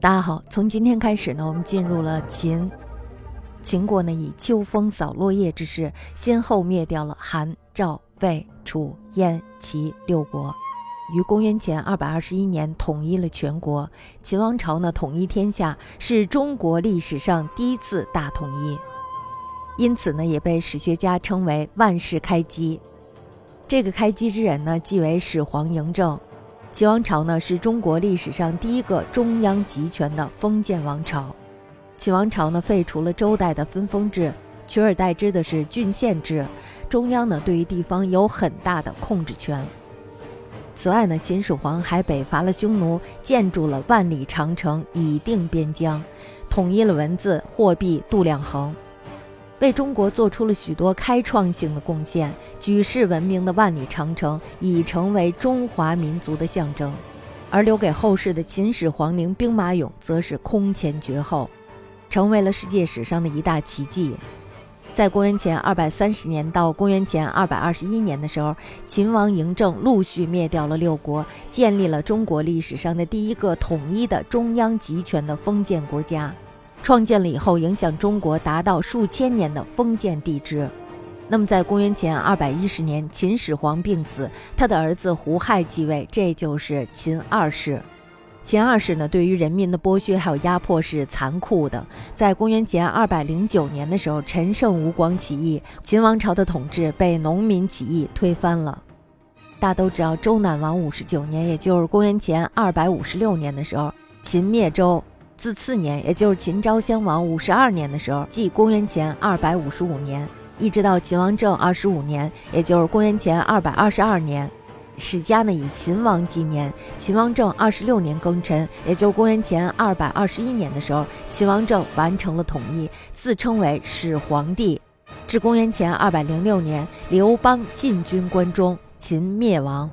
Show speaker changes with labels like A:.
A: 大家好，从今天开始呢，我们进入了秦。秦国呢，以秋风扫落叶之势，先后灭掉了韩、赵、魏、楚、燕、齐六国，于公元前二百二十一年统一了全国。秦王朝呢，统一天下，是中国历史上第一次大统一，因此呢，也被史学家称为万世开基。这个开基之人呢，即为始皇嬴政。齐王朝呢，是中国历史上第一个中央集权的封建王朝。齐王朝呢，废除了周代的分封制，取而代之的是郡县制。中央呢，对于地方有很大的控制权。此外呢，秦始皇还北伐了匈奴，建筑了万里长城，以定边疆，统一了文字、货币、度量衡。为中国做出了许多开创性的贡献，举世闻名的万里长城已成为中华民族的象征，而留给后世的秦始皇陵兵马俑则是空前绝后，成为了世界史上的一大奇迹。在公元前二百三十年到公元前二百二十一年的时候，秦王嬴政陆续灭掉了六国，建立了中国历史上的第一个统一的中央集权的封建国家。创建了以后，影响中国达到数千年的封建帝制。那么，在公元前二百一十年，秦始皇病死，他的儿子胡亥继位，这就是秦二世。秦二世呢，对于人民的剥削还有压迫是残酷的。在公元前二百零九年的时候，陈胜吴广起义，秦王朝的统治被农民起义推翻了。大都知道，周赧王五十九年，也就是公元前二百五十六年的时候，秦灭周。自次年，也就是秦昭襄王五十二年的时候，即公元前二百五十五年，一直到秦王政二十五年，也就是公元前二百二十二年，史家呢以秦王纪年。秦王政二十六年庚辰，也就是公元前二百二十一年的时候，秦王政完成了统一，自称为始皇帝。至公元前二百零六年，刘邦进军关中，秦灭亡。